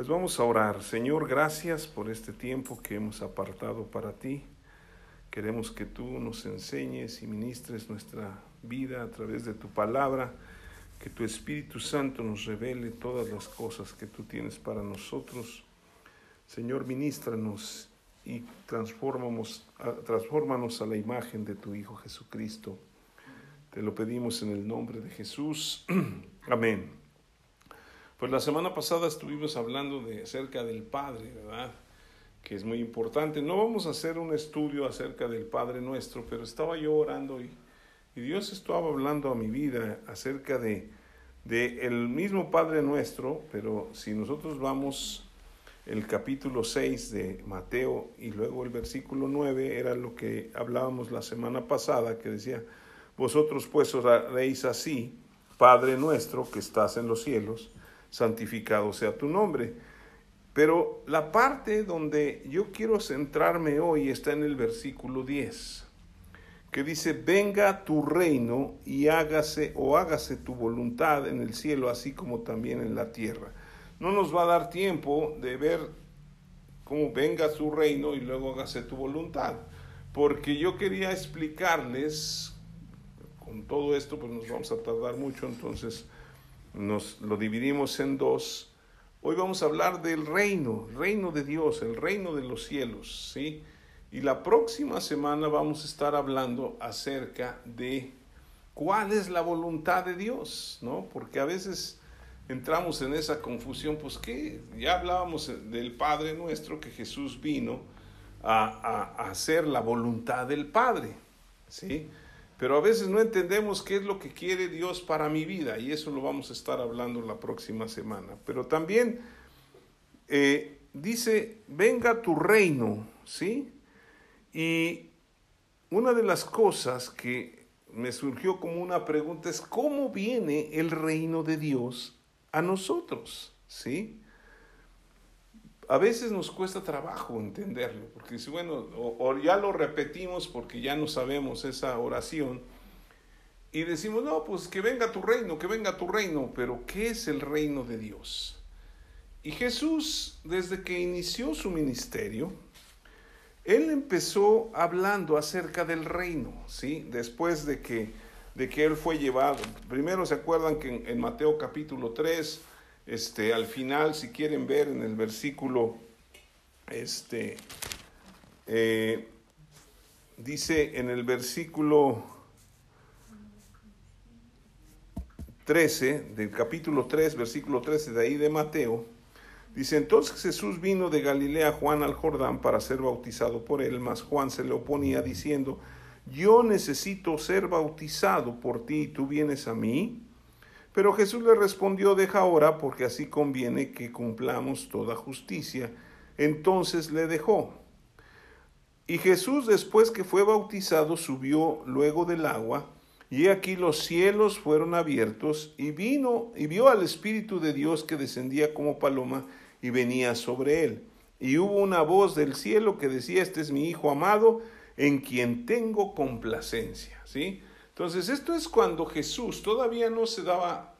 Pues vamos a orar. Señor, gracias por este tiempo que hemos apartado para ti. Queremos que tú nos enseñes y ministres nuestra vida a través de tu palabra, que tu Espíritu Santo nos revele todas las cosas que tú tienes para nosotros. Señor, ministranos y transformamos, transfórmanos a la imagen de tu Hijo Jesucristo. Te lo pedimos en el nombre de Jesús. Amén. Pues la semana pasada estuvimos hablando de acerca del Padre, ¿verdad? Que es muy importante. No vamos a hacer un estudio acerca del Padre nuestro, pero estaba yo orando y, Dios estaba hablando a mi vida acerca de, de el mismo Padre nuestro, pero si nosotros vamos el capítulo 6 de Mateo y luego el versículo 9 era lo que hablábamos la semana pasada, que decía, vosotros pues os haréis así, Padre nuestro que estás en los cielos, santificado sea tu nombre. Pero la parte donde yo quiero centrarme hoy está en el versículo 10, que dice, venga tu reino y hágase o hágase tu voluntad en el cielo, así como también en la tierra. No nos va a dar tiempo de ver cómo venga su reino y luego hágase tu voluntad, porque yo quería explicarles, con todo esto pues nos vamos a tardar mucho, entonces nos lo dividimos en dos. Hoy vamos a hablar del reino, reino de Dios, el reino de los cielos, ¿sí? Y la próxima semana vamos a estar hablando acerca de cuál es la voluntad de Dios, ¿no? Porque a veces entramos en esa confusión, pues que ya hablábamos del Padre nuestro, que Jesús vino a, a hacer la voluntad del Padre, ¿sí? Pero a veces no entendemos qué es lo que quiere Dios para mi vida y eso lo vamos a estar hablando la próxima semana. Pero también eh, dice, venga tu reino, ¿sí? Y una de las cosas que me surgió como una pregunta es, ¿cómo viene el reino de Dios a nosotros? ¿Sí? A veces nos cuesta trabajo entenderlo, porque si bueno, o, ya lo repetimos porque ya no sabemos esa oración, y decimos, no, pues que venga tu reino, que venga tu reino, pero ¿qué es el reino de Dios? Y Jesús, desde que inició su ministerio, él empezó hablando acerca del reino, ¿sí? Después de que, de que él fue llevado. Primero se acuerdan que en, en Mateo capítulo 3, este, al final, si quieren ver en el versículo, este, eh, dice en el versículo 13, del capítulo 3, versículo 13 de ahí de Mateo, dice, entonces Jesús vino de Galilea Juan al Jordán para ser bautizado por él, mas Juan se le oponía diciendo, yo necesito ser bautizado por ti y tú vienes a mí. Pero Jesús le respondió, deja ahora, porque así conviene que cumplamos toda justicia. Entonces le dejó. Y Jesús, después que fue bautizado, subió luego del agua, y aquí los cielos fueron abiertos, y vino y vio al Espíritu de Dios que descendía como paloma y venía sobre él. Y hubo una voz del cielo que decía, este es mi Hijo amado, en quien tengo complacencia. ¿Sí? Entonces, esto es cuando Jesús todavía no se daba,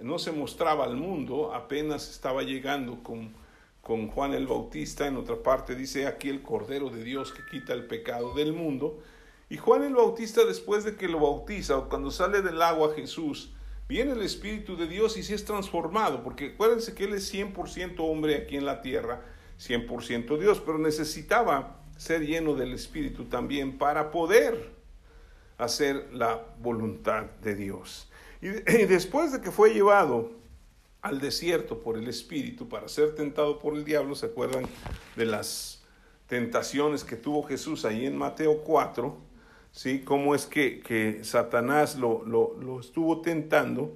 no se mostraba al mundo, apenas estaba llegando con, con Juan el Bautista. En otra parte dice aquí el Cordero de Dios que quita el pecado del mundo. Y Juan el Bautista, después de que lo bautiza, o cuando sale del agua Jesús, viene el Espíritu de Dios y se es transformado, porque acuérdense que Él es 100% hombre aquí en la tierra, 100% Dios, pero necesitaba ser lleno del Espíritu también para poder hacer la voluntad de Dios. Y, después de que fue llevado al desierto por el Espíritu para ser tentado por el diablo, ¿se acuerdan de las tentaciones que tuvo Jesús ahí en Mateo 4? ¿Sí? Cómo es que, que Satanás lo, lo, estuvo tentando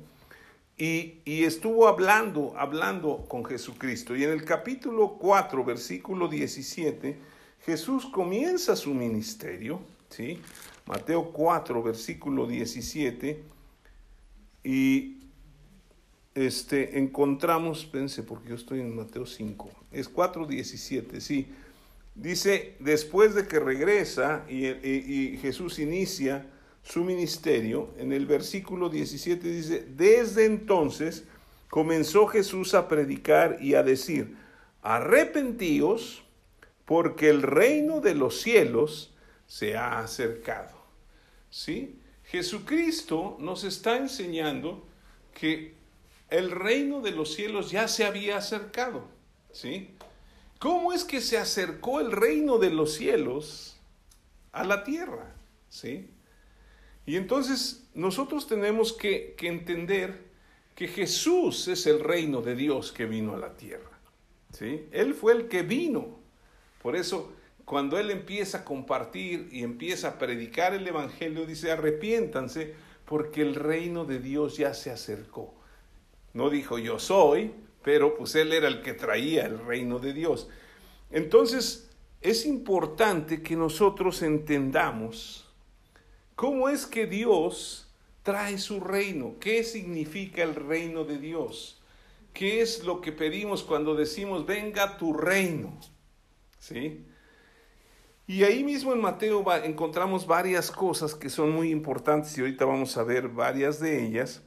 y, y, estuvo hablando, hablando con Jesucristo. Y en el capítulo 4, versículo 17, Jesús comienza su ministerio, ¿sí? Mateo 4, versículo 17, y este, encontramos, pense, porque yo estoy en Mateo 5, es 4, 17, sí. Dice, después de que regresa y, y Jesús inicia su ministerio, en el versículo 17 dice, desde entonces comenzó Jesús a predicar y a decir, arrepentíos porque el reino de los cielos se ha acercado. ¿Sí? Jesucristo nos está enseñando que el reino de los cielos ya se había acercado. ¿Sí? ¿Cómo es que se acercó el reino de los cielos a la tierra? ¿Sí? Y entonces nosotros tenemos que, que entender que Jesús es el reino de Dios que vino a la tierra. ¿Sí? Él fue el que vino. Por eso, cuando Él empieza a compartir y empieza a predicar el Evangelio, dice, arrepiéntanse porque el reino de Dios ya se acercó. No dijo yo soy, pero pues Él era el que traía el reino de Dios. Entonces, es importante que nosotros entendamos cómo es que Dios trae su reino, qué significa el reino de Dios, qué es lo que pedimos cuando decimos venga tu reino. ¿Sí? Y ahí mismo en Mateo encontramos varias cosas que son muy importantes y ahorita vamos a ver varias de ellas.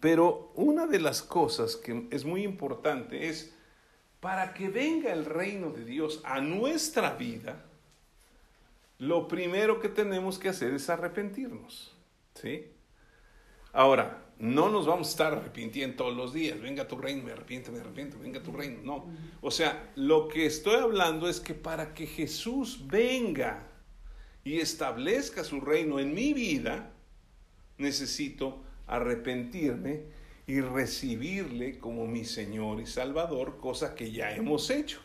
Pero una de las cosas que es muy importante es, para que venga el reino de Dios a nuestra vida, lo primero que tenemos que hacer es arrepentirnos. ¿Sí? Ahora, no nos vamos a estar arrepintiendo todos los días. Venga tu reino, me arrepiento, me arrepiento, venga tu reino. No. O sea, lo que estoy hablando es que para que Jesús venga y establezca su reino en mi vida, necesito arrepentirme y recibirle como mi Señor y Salvador, cosa que ya hemos hecho.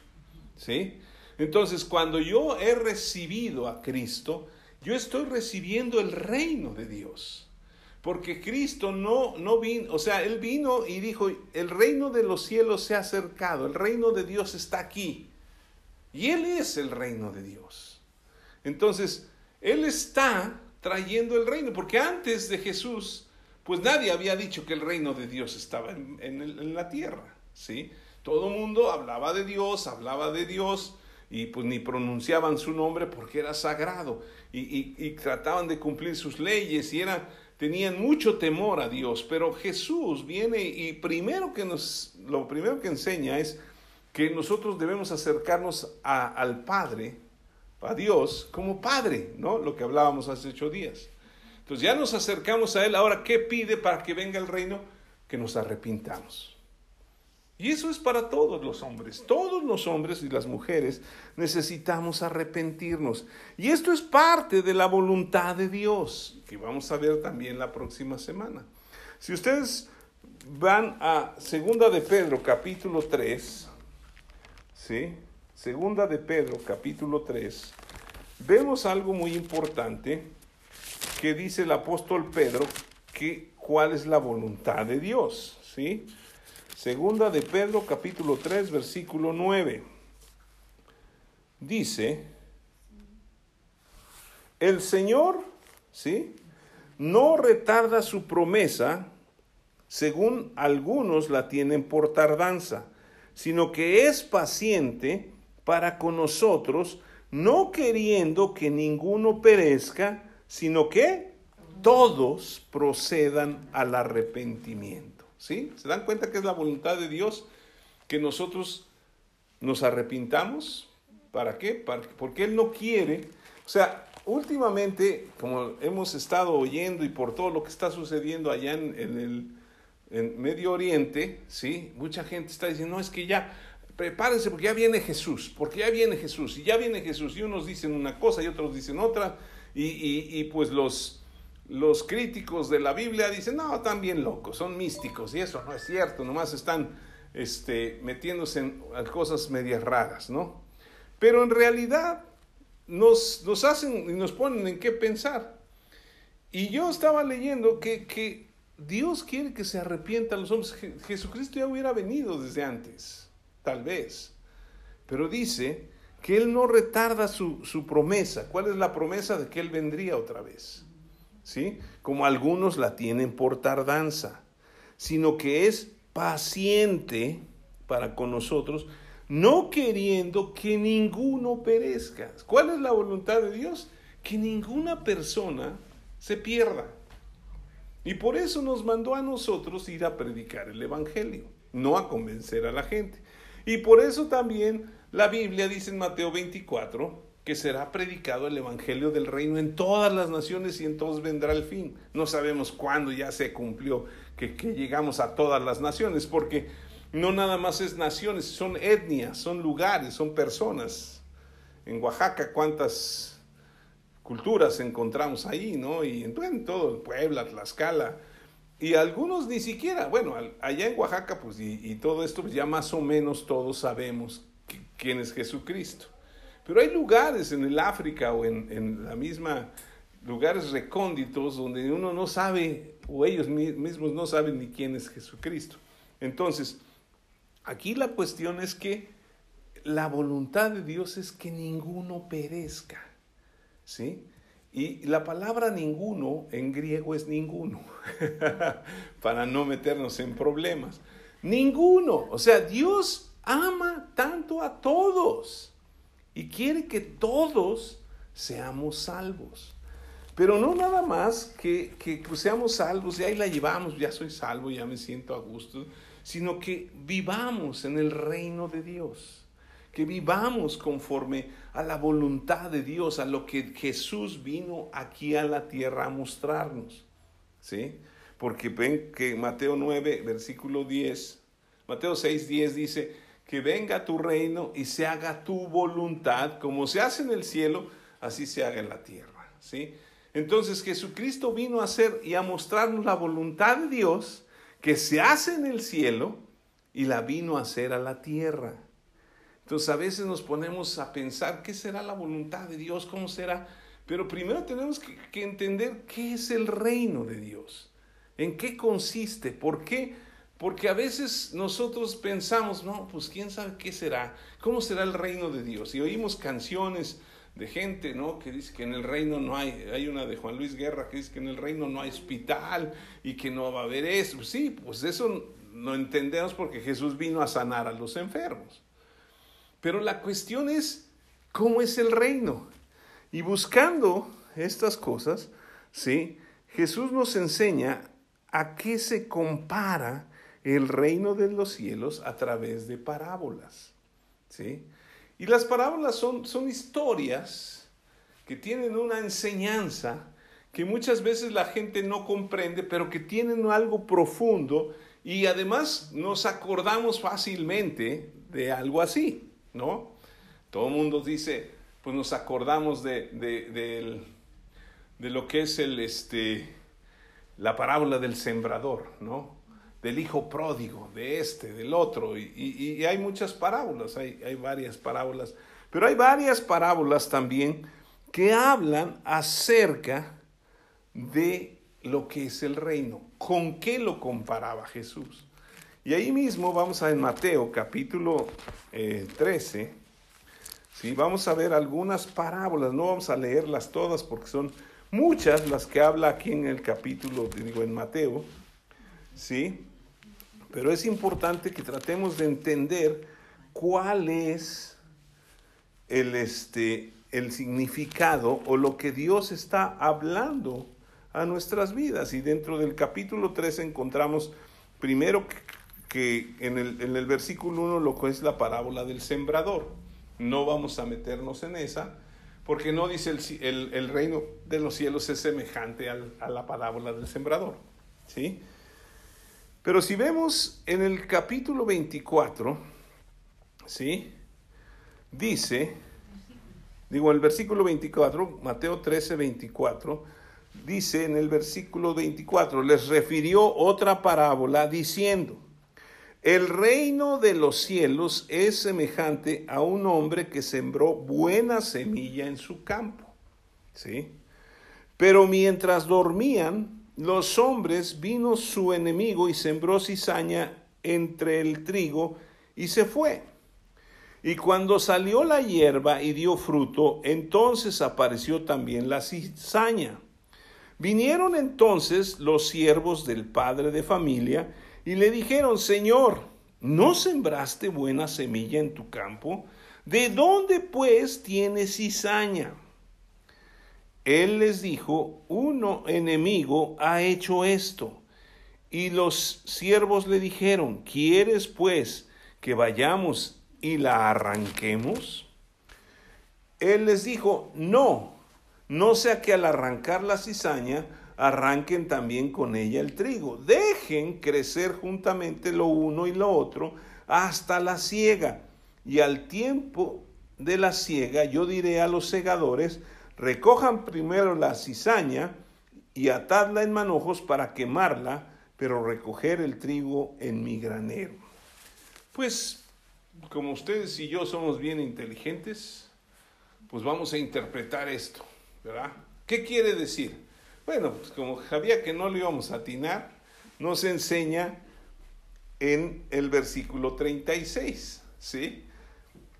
¿Sí? Entonces, cuando yo he recibido a Cristo, yo estoy recibiendo el reino de Dios. Porque Cristo no, no vino, o sea, Él vino y dijo, el reino de los cielos se ha acercado, el reino de Dios está aquí. Y Él es el reino de Dios. Entonces, Él está trayendo el reino, porque antes de Jesús, pues nadie había dicho que el reino de Dios estaba en, la tierra, ¿sí? Todo el mundo hablaba de Dios, hablaba de Dios, y pues ni pronunciaban su nombre porque era sagrado, y, y trataban de cumplir sus leyes, y era tenían mucho temor a Dios, pero Jesús viene y primero que nos, lo primero que enseña es que nosotros debemos acercarnos al Padre, a Dios, como Padre, ¿no? Lo que hablábamos hace ocho días. Entonces ya nos acercamos a Él, ahora, ¿qué pide para que venga el reino? Que nos arrepintamos. Y eso es para todos los hombres. Todos los hombres y las mujeres necesitamos arrepentirnos. Y esto es parte de la voluntad de Dios, que vamos a ver también la próxima semana. Si ustedes van a Segunda de Pedro capítulo 3, ¿sí? Segunda de Pedro capítulo 3, vemos algo muy importante que dice el apóstol Pedro, que cuál es la voluntad de Dios, ¿sí? Segunda de Pedro capítulo 3 versículo 9. Dice, el Señor, ¿sí? No retarda su promesa, según algunos la tienen por tardanza, sino que es paciente para con nosotros, no queriendo que ninguno perezca, sino que todos procedan al arrepentimiento. ¿Sí? ¿Se dan cuenta que es la voluntad de Dios que nosotros nos arrepintamos? ¿Para qué? porque Él no quiere. O sea, últimamente, como hemos estado oyendo y por todo lo que está sucediendo allá en, el Medio Oriente, ¿sí? Mucha gente está diciendo, no, es que ya, prepárense porque ya viene Jesús, porque ya viene Jesús, y ya viene Jesús, y unos dicen una cosa y otros dicen otra, y, y pues los los críticos de la Biblia dicen, no, están bien locos, son místicos, y eso no es cierto, nomás están este, metiéndose en cosas medias raras, ¿no? Pero en realidad nos, nos hacen y nos ponen en qué pensar. Y yo estaba leyendo que, que Dios quiere que se arrepientan los hombres. Jesucristo ya hubiera venido desde antes, tal vez. Pero dice que Él no retarda su, su promesa. ¿Cuál es la promesa de que Él vendría otra vez? ¿Sí? Como algunos la tienen por tardanza, sino que es paciente para con nosotros, no queriendo que ninguno perezca. ¿Cuál es la voluntad de Dios? Que ninguna persona se pierda. Y por eso nos mandó a nosotros ir a predicar el Evangelio, no a convencer a la gente. Y por eso también la Biblia dice en Mateo 24 que será predicado el Evangelio del Reino en todas las naciones y en todos vendrá el fin. No sabemos cuándo ya se cumplió que, que llegamos a todas las naciones, porque no nada más es naciones, son etnias, son lugares, son personas. En Oaxaca, ¿cuántas culturas encontramos ahí, no? Y en, en todo, Puebla, Tlaxcala. Y algunos ni siquiera, bueno, allá en Oaxaca, pues, y, todo esto, pues ya más o menos todos sabemos quién es Jesucristo. Pero hay lugares en el África o en, en la misma, lugares recónditos donde uno no sabe, o ellos mismos no saben ni quién es Jesucristo. Entonces, aquí la cuestión es que la voluntad de Dios es que ninguno perezca. ¿sí? Y la palabra ninguno en griego es ninguno, para no meternos en problemas. Ninguno, o sea, Dios ama tanto a todos y quiere que todos seamos salvos. Pero no nada más que, que seamos salvos y ahí la llevamos, ya soy salvo, ya me siento a gusto, sino que vivamos en el reino de Dios que vivamos conforme a la voluntad de Dios, a lo que Jesús vino aquí a la tierra a mostrarnos. ¿Sí? Porque ven que Mateo 9, versículo 10, Mateo 6, 10 dice, que venga tu reino y se haga tu voluntad, como se hace en el cielo, así se haga en la tierra. ¿Sí? Entonces Jesucristo vino a hacer y a mostrarnos la voluntad de Dios que se hace en el cielo y la vino a hacer a la tierra. Entonces a veces nos ponemos a pensar qué será la voluntad de Dios, cómo será. Pero primero tenemos que, entender qué es el reino de Dios, en qué consiste, por qué. Porque a veces nosotros pensamos, no, pues quién sabe qué será, cómo será el reino de Dios. Y oímos canciones de gente, ¿no? Que dice que en el reino no hay, hay una de Juan Luis Guerra que dice que en el reino no hay hospital y que no va a haber eso. Sí, pues eso no entendemos porque Jesús vino a sanar a los enfermos. Pero la cuestión es, ¿cómo es el reino? Y buscando estas cosas, ¿sí? Jesús nos enseña a qué se compara el reino de los cielos a través de parábolas, ¿sí? Y las parábolas son, son historias que tienen una enseñanza que muchas veces la gente no comprende, pero que tienen algo profundo y además nos acordamos fácilmente de algo así. ¿no? Todo el mundo dice, pues nos acordamos de, de, de, lo que es el, este, la parábola del sembrador, ¿no? Del hijo pródigo, de este, del otro, y, y, hay muchas parábolas, hay, hay varias parábolas, pero hay varias parábolas también que hablan acerca de lo que es el reino. ¿Con qué lo comparaba Jesús? Y ahí mismo vamos a en Mateo capítulo 13, eh, ¿sí? vamos a ver algunas parábolas, no vamos a leerlas todas porque son muchas las que habla aquí en el capítulo, digo, en Mateo, ¿sí? Pero es importante que tratemos de entender cuál es el, este, el significado o lo que Dios está hablando a nuestras vidas. Y dentro del capítulo 13 encontramos primero que en el, en el versículo 1 lo que es la parábola del sembrador. No vamos a meternos en esa, porque no dice el, el, reino de los cielos es semejante a la parábola del sembrador. ¿sí? Pero si vemos en el capítulo 24, ¿sí? dice, digo, el versículo 24, Mateo 13, 24, dice en el versículo 24, les refirió otra parábola diciendo, el reino de los cielos es semejante a un hombre que sembró buena semilla en su campo. ¿Sí? Pero mientras dormían, los hombres vino su enemigo y sembró cizaña entre el trigo y se fue. Y cuando salió la hierba y dio fruto, entonces apareció también la cizaña. Vinieron entonces los siervos del padre de familia y le dijeron, Señor, ¿no sembraste buena semilla en tu campo? ¿De dónde pues tienes cizaña? Él les dijo, uno enemigo ha hecho esto. Y los siervos le dijeron, ¿quieres pues que vayamos y la arranquemos? Él les dijo, no, no sea que al arrancar la cizaña arranquen también con ella el trigo. Dejen crecer juntamente lo uno y lo otro hasta la siega. Y al tiempo de la siega yo diré a los segadores, recojan primero la cizaña y atadla en manojos para quemarla, pero recoger el trigo en mi granero. Pues como ustedes y yo somos bien inteligentes, pues vamos a interpretar esto, ¿verdad? ¿Qué quiere decir? Bueno, pues como sabía que no lo íbamos a atinar, nos enseña en el versículo 36, ¿sí?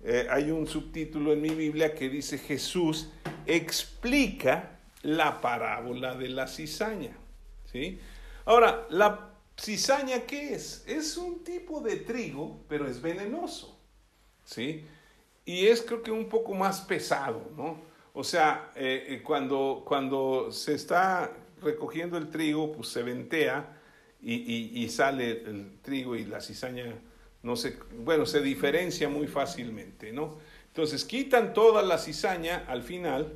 Eh, hay un subtítulo en mi Biblia que dice Jesús explica la parábola de la cizaña, ¿sí? Ahora, la cizaña, ¿qué es? Es un tipo de trigo, pero es venenoso, ¿sí? Y es creo que un poco más pesado, ¿no? O sea, eh, eh, cuando, cuando se está recogiendo el trigo, pues se ventea y, y sale el trigo y la cizaña no se, bueno, se diferencia muy fácilmente, ¿no? Entonces quitan toda la cizaña al final,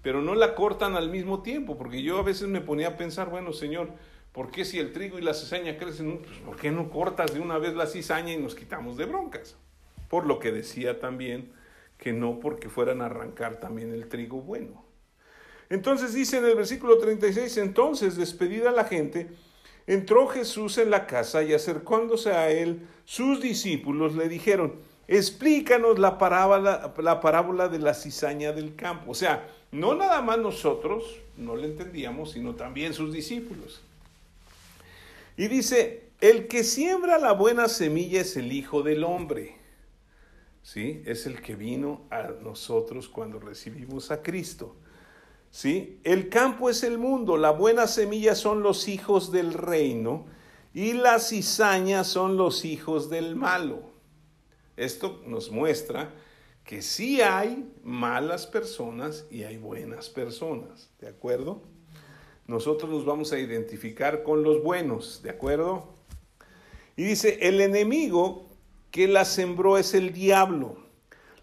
pero no la cortan al mismo tiempo, porque yo a veces me ponía a pensar, bueno, Señor, ¿por qué si el trigo y la cizaña crecen, pues, ¿por qué no cortas de una vez la cizaña y nos quitamos de broncas? Por lo que decía también que no porque fueran a arrancar también el trigo bueno. Entonces dice en el versículo 36, entonces despedida la gente, entró Jesús en la casa y acercándose a él, sus discípulos le dijeron, explícanos la parábola, la parábola de la cizaña del campo. O sea, no nada más nosotros no le entendíamos, sino también sus discípulos. Y dice, el que siembra la buena semilla es el Hijo del Hombre. ¿Sí? Es el que vino a nosotros cuando recibimos a Cristo. ¿Sí? El campo es el mundo, la buena semilla son los hijos del reino y las cizañas son los hijos del malo. Esto nos muestra que sí hay malas personas y hay buenas personas, ¿de acuerdo? Nosotros nos vamos a identificar con los buenos, ¿de acuerdo? Y dice, el enemigo que la sembró es el diablo,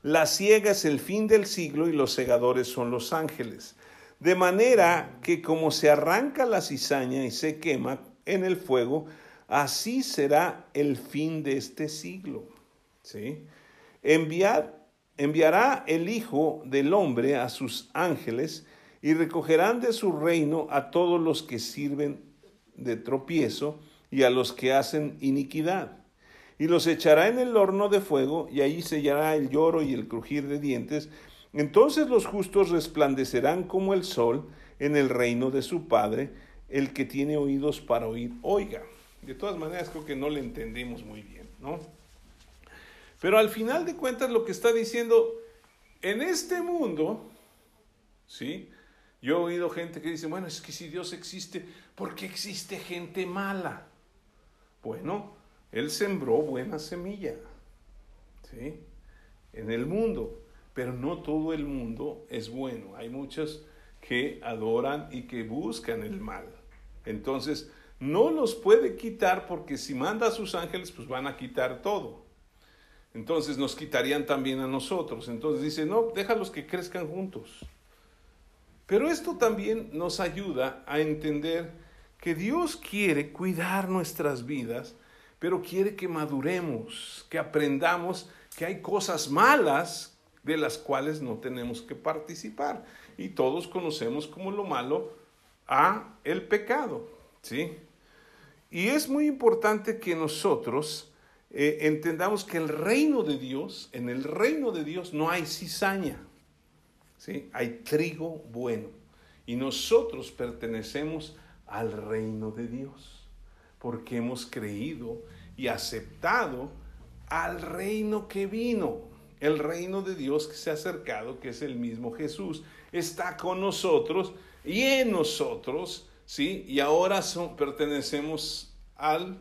la ciega es el fin del siglo y los segadores son los ángeles. De manera que como se arranca la cizaña y se quema en el fuego, así será el fin de este siglo. ¿Sí? enviará el Hijo del Hombre a sus ángeles y recogerán de su reino a todos los que sirven de tropiezo y a los que hacen iniquidad. Y los echará en el horno de fuego, y allí sellará el lloro y el crujir de dientes. Entonces los justos resplandecerán como el sol en el reino de su Padre. El que tiene oídos para oír, oiga. De todas maneras, creo que no le entendimos muy bien, ¿no? Pero al final de cuentas, lo que está diciendo, en este mundo, ¿sí? Yo he oído gente que dice, bueno, es que si Dios existe, ¿por qué existe gente mala? Bueno, Él sembró buena semilla, ¿sí? En el mundo, pero no todo el mundo es bueno. Hay muchos que adoran y que buscan el mal. Entonces, no los puede quitar porque si manda a sus ángeles, pues van a quitar todo. Entonces nos quitarían también a nosotros. Entonces dice, no, déjalos que crezcan juntos. Pero esto también nos ayuda a entender que Dios quiere cuidar nuestras vidas, pero quiere que maduremos, que aprendamos que hay cosas malas de las cuales no tenemos que participar. Y todos conocemos como lo malo a el pecado, ¿sí? Y es muy importante que nosotros eh, entendamos que el reino de Dios, en el reino de Dios no hay cizaña, ¿sí? hay trigo bueno. Y nosotros pertenecemos al reino de Dios, porque hemos creído y aceptado al reino que vino, el reino de Dios que se ha acercado, que es el mismo Jesús, está con nosotros y en nosotros ¿sí? Y ahora son, pertenecemos al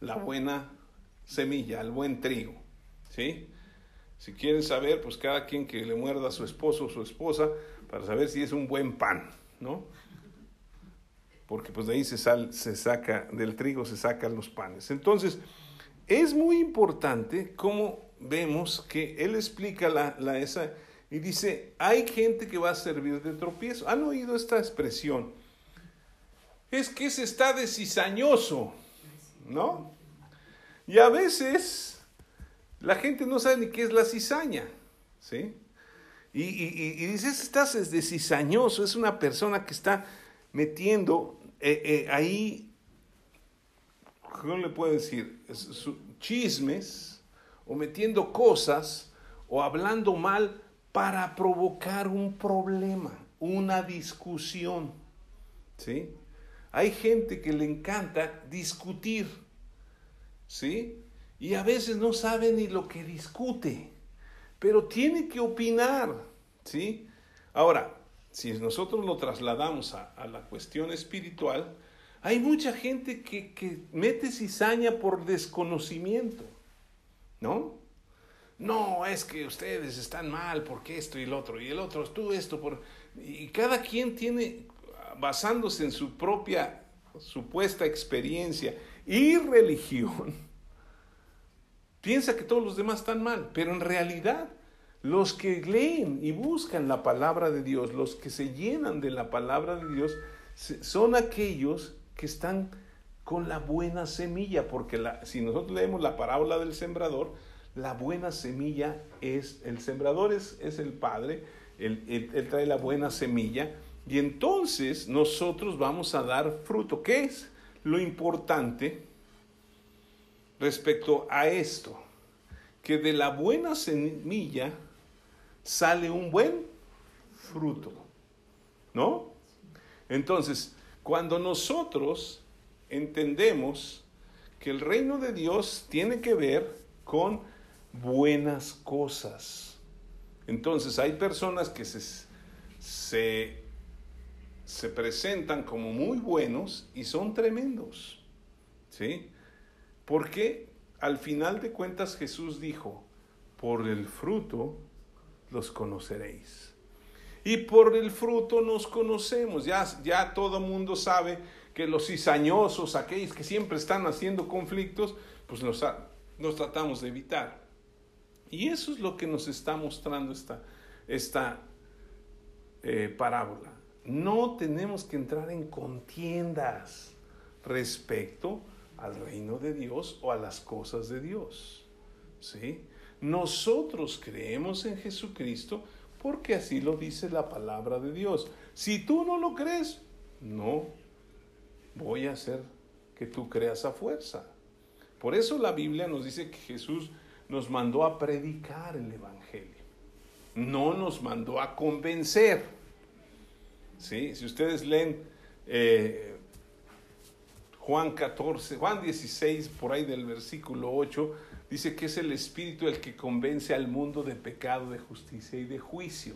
la buena semilla, al buen trigo, ¿sí? Si quieren saber, pues cada quien que le muerda a su esposo o su esposa, para saber si es un buen pan, ¿no? Porque pues de ahí se, sal, se saca, del trigo se sacan los panes. Entonces, es muy importante cómo vemos que él explica la, la esa y dice, hay gente que va a servir de tropiezo. ¿Han oído esta expresión? Es que se está de cizañoso, ¿no? Y a veces la gente no sabe ni qué es la cizaña, ¿sí? Y, y, y, dice, estás de cizañoso, es una persona que está metiendo eh, eh, ahí, ¿cómo le puedo decir? Chismes, o metiendo cosas, o hablando mal para provocar un problema, una discusión. ¿Sí? Hay gente que le encanta discutir. ¿Sí? Y a veces no sabe ni lo que discute, pero tiene que opinar. ¿Sí? Ahora, si nosotros lo trasladamos a, la cuestión espiritual, hay mucha gente que, que mete cizaña por desconocimiento, ¿no? no, es que ustedes están mal porque esto y el otro, y el otro, tú esto, por... y cada quien tiene, basándose en su propia supuesta experiencia y religión, piensa que todos los demás están mal, pero en realidad los que leen y buscan la palabra de Dios, los que se llenan de la palabra de Dios, son aquellos que están con la buena semilla, porque la, si nosotros leemos la parábola del sembrador, la buena semilla es, el sembrador es, el Padre, él, trae la buena semilla y entonces nosotros vamos a dar fruto. ¿Qué es lo importante respecto a esto? Que de la buena semilla sale un buen fruto, ¿no? Entonces, cuando nosotros entendemos que el reino de Dios tiene que ver con buenas cosas. Entonces hay personas que se, se, se presentan como muy buenos y son tremendos. ¿Sí? Porque al final de cuentas Jesús dijo, por el fruto los conoceréis. Y por el fruto nos conocemos. Ya, ya todo mundo sabe que los cizañosos, aquellos que siempre están haciendo conflictos, pues los, los tratamos de evitar. Y eso es lo que nos está mostrando esta, esta eh, parábola. No tenemos que entrar en contiendas respecto al reino de Dios o a las cosas de Dios. ¿sí? Nosotros creemos en Jesucristo porque así lo dice la palabra de Dios. Si tú no lo crees, no voy a hacer que tú creas a fuerza. Por eso la Biblia nos dice que Jesús nos mandó a predicar el Evangelio, no nos mandó a convencer. ¿Sí? Si ustedes leen eh, Juan 14, Juan 16, por ahí del versículo 8, dice que es el Espíritu el que convence al mundo de pecado, de justicia y de juicio.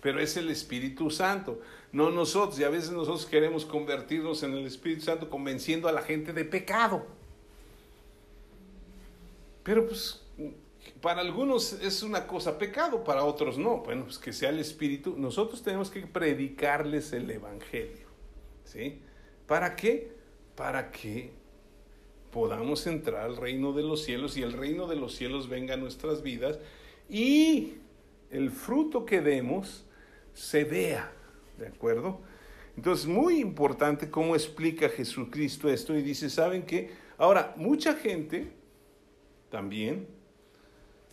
Pero es el Espíritu Santo, no nosotros. Y a veces nosotros queremos convertirnos en el Espíritu Santo convenciendo a la gente de pecado. Pero pues para algunos es una cosa pecado, para otros no. Bueno, pues que sea el Espíritu. Nosotros tenemos que predicarles el Evangelio. ¿Sí? ¿Para qué? Para que podamos entrar al reino de los cielos y el reino de los cielos venga a nuestras vidas y el fruto que demos se vea. ¿De acuerdo? Entonces, muy importante cómo explica Jesucristo esto y dice, ¿saben qué? Ahora, mucha gente también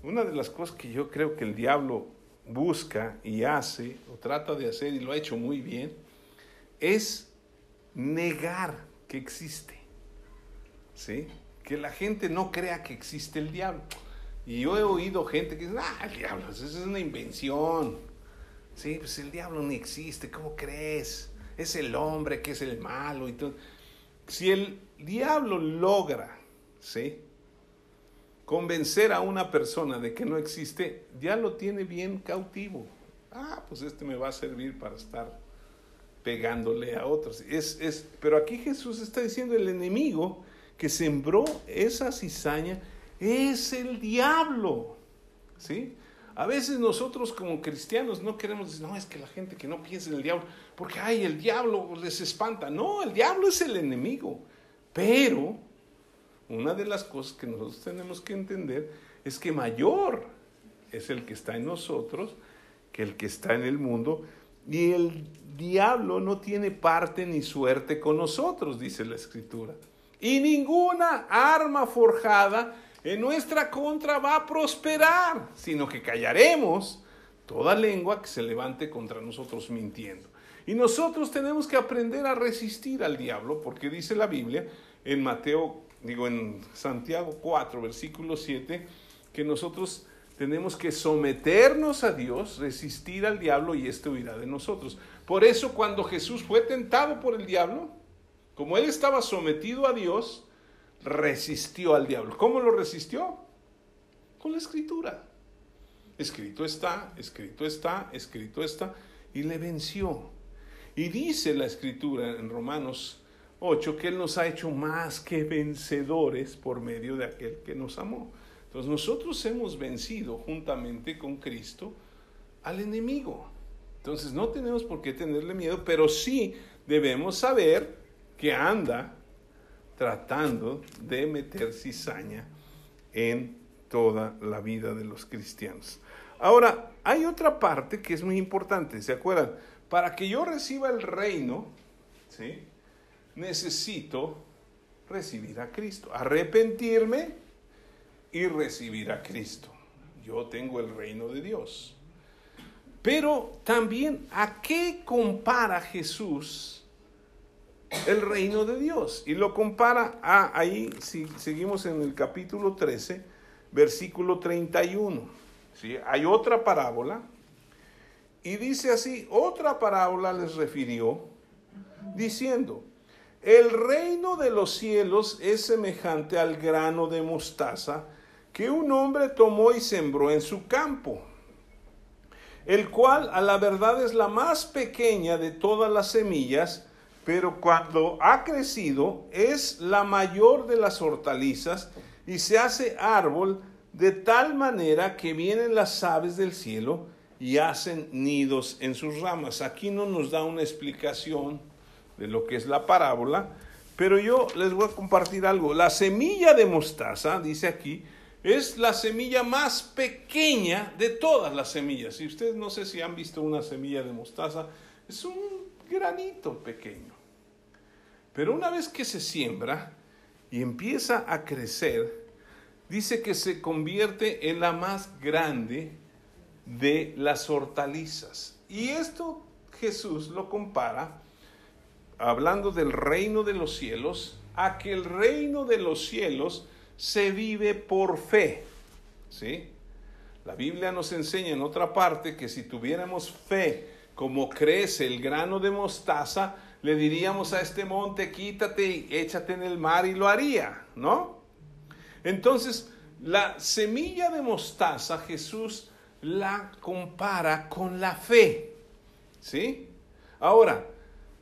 una de las cosas que yo creo que el diablo busca y hace, o trata de hacer, y lo ha hecho muy bien, es negar que existe. ¿Sí? Que la gente no crea que existe el diablo. Y yo he oído gente que dice, ah, el diablo, eso es una invención. Sí, pues el diablo ni existe, ¿cómo crees? Es el hombre que es el malo y todo. Si el diablo logra, ¿sí? Convencer a una persona de que no existe, ya lo tiene bien cautivo. Ah, pues este me va a servir para estar pegándole a otros. Es, es, pero aquí Jesús está diciendo el enemigo que sembró esa cizaña es el diablo. ¿Sí? A veces nosotros como cristianos no queremos decir, no, es que la gente que no piensa en el diablo, porque, ay, el diablo les espanta. No, el diablo es el enemigo. Pero una de las cosas que nosotros tenemos que entender es que mayor es el que está en nosotros que el que está en el mundo. Y el diablo no tiene parte ni suerte con nosotros, dice la escritura. Y ninguna arma forjada en nuestra contra va a prosperar, sino que callaremos toda lengua que se levante contra nosotros mintiendo. Y nosotros tenemos que aprender a resistir al diablo, porque dice la Biblia en Mateo, digo en Santiago 4, versículo 7, que nosotros tenemos que someternos a Dios, resistir al diablo y éste huirá de nosotros. Por eso cuando Jesús fue tentado por el diablo, como él estaba sometido a Dios, resistió al diablo. ¿Cómo lo resistió? Con la escritura. Escrito está, escrito está, escrito está, y le venció. Y dice la escritura en Romanos 8 que Él nos ha hecho más que vencedores por medio de aquel que nos amó. Entonces nosotros hemos vencido juntamente con Cristo al enemigo. Entonces no tenemos por qué tenerle miedo, pero sí debemos saber que anda tratando de meter cizaña en toda la vida de los cristianos. Ahora, hay otra parte que es muy importante, ¿se acuerdan? Para que yo reciba el reino, ¿sí? Necesito recibir a Cristo, arrepentirme y recibir a Cristo. Yo tengo el reino de Dios. Pero también, ¿a qué compara Jesús el reino de Dios. Y lo compara a, ahí, si seguimos en el capítulo 13, versículo 31. ¿sí? Hay otra parábola. Y dice así, otra parábola les refirió, diciendo, el reino de los cielos es semejante al grano de mostaza que un hombre tomó y sembró en su campo, el cual a la verdad es la más pequeña de todas las semillas, pero cuando ha crecido es la mayor de las hortalizas y se hace árbol de tal manera que vienen las aves del cielo y hacen nidos en sus ramas. Aquí no nos da una explicación de lo que es la parábola, pero yo les voy a compartir algo. La semilla de mostaza, dice aquí, es la semilla más pequeña de todas las semillas. Si ustedes no sé si han visto una semilla de mostaza, es un granito pequeño. Pero una vez que se siembra y empieza a crecer, dice que se convierte en la más grande de las hortalizas. Y esto Jesús lo compara, hablando del reino de los cielos, a que el reino de los cielos se vive por fe. ¿Sí? La Biblia nos enseña en otra parte que si tuviéramos fe como crece el grano de mostaza, le diríamos a este monte, quítate y échate en el mar y lo haría, ¿no? Entonces, la semilla de mostaza Jesús la compara con la fe, ¿sí? Ahora,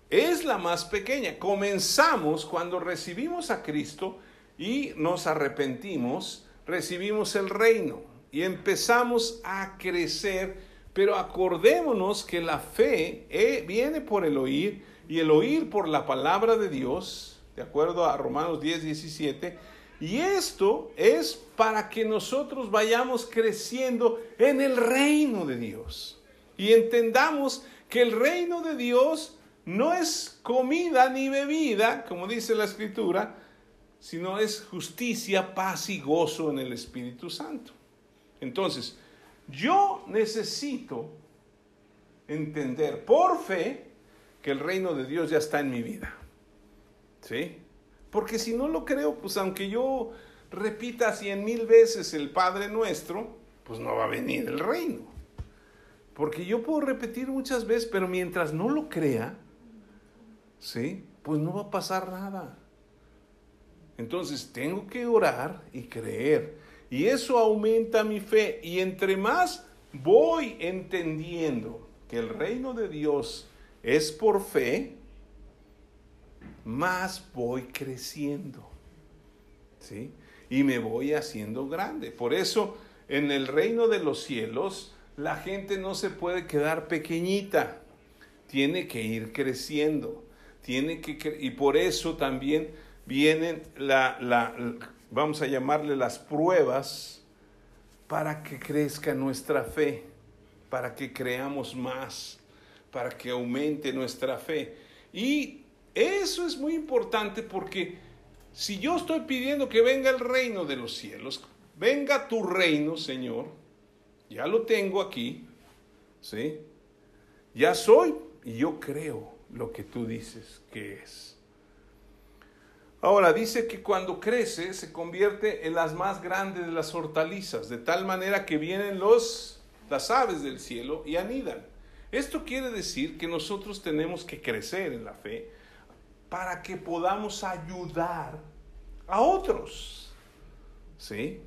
es la más pequeña. Comenzamos cuando recibimos a Cristo y nos arrepentimos, recibimos el reino y empezamos a crecer, pero acordémonos que la fe eh, viene por el oír y el oír por la palabra de Dios, de acuerdo a Romanos 10, 17, y esto es para que nosotros vayamos creciendo en el reino de Dios y entendamos que el reino de Dios no es comida ni bebida, como dice la escritura, sino es justicia, paz y gozo en el Espíritu Santo. Entonces, yo necesito entender por fe que el reino de Dios ya está en mi vida. ¿Sí? Porque si no lo creo, pues aunque yo repita cien mil veces el Padre nuestro, pues no va a venir el reino. Porque yo puedo repetir muchas veces, pero mientras no lo crea, ¿sí? Pues no va a pasar nada. Entonces tengo que orar y creer. Y eso aumenta mi fe. Y entre más voy entendiendo que el reino de Dios es por fe, más voy creciendo. ¿Sí? Y me voy haciendo grande. Por eso en el reino de los cielos, la gente no se puede quedar pequeñita, tiene que ir creciendo, tiene que y por eso también vienen la, la, vamos a llamarle las pruebas para que crezca nuestra fe, para que creamos más, para que aumente nuestra fe. Y eso es muy importante porque si yo estoy pidiendo que venga el reino de los cielos, venga tu reino, Señor, ya lo tengo aquí, ¿sí? Ya soy y yo creo lo que tú dices que es. Ahora dice que cuando crece se convierte en las más grandes de las hortalizas, de tal manera que vienen los las aves del cielo y anidan. Esto quiere decir que nosotros tenemos que crecer en la fe para que podamos ayudar a otros. ¿Sí?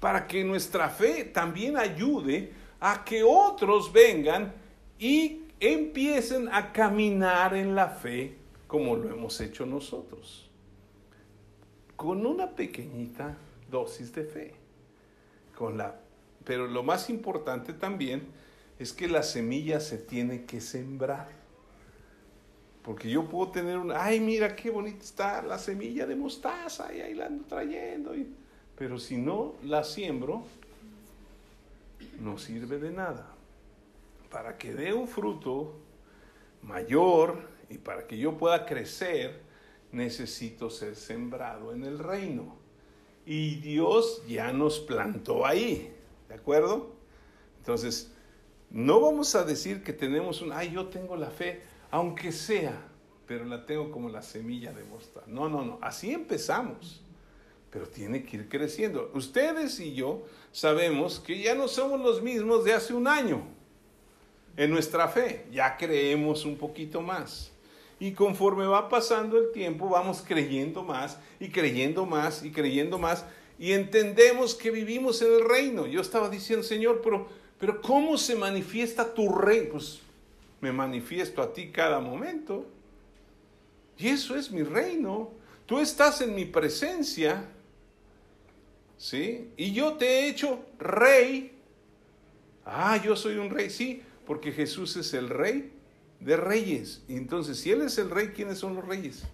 Para que nuestra fe también ayude a que otros vengan y empiecen a caminar en la fe como lo hemos hecho nosotros. Con una pequeñita dosis de fe. Con la, pero lo más importante también es que la semilla se tiene que sembrar. Porque yo puedo tener una, ay, mira qué bonita está la semilla de mostaza y ahí la ando trayendo. pero si no la siembro, no sirve de nada. Para que dé un fruto mayor y para que yo pueda crecer, necesito ser sembrado en el reino. Y Dios ya nos plantó ahí, ¿de acuerdo? Entonces, no vamos a decir que tenemos un, ay, yo tengo la fe, aunque sea, pero la tengo como la semilla de mostaza. No, no, no, así empezamos, pero tiene que ir creciendo. Ustedes y yo sabemos que ya no somos los mismos de hace un año en nuestra fe, ya creemos un poquito más. Y conforme va pasando el tiempo, vamos creyendo más y creyendo más y creyendo más y entendemos que vivimos en el reino. Yo estaba diciendo, Señor, pero, pero ¿cómo se manifiesta tu reino? Pues me manifiesto a ti cada momento. Y eso es mi reino. Tú estás en mi presencia. ¿Sí? Y yo te he hecho rey. Ah, yo soy un rey, sí, porque Jesús es el rey de reyes. Y entonces, si Él es el rey, ¿quiénes son los reyes?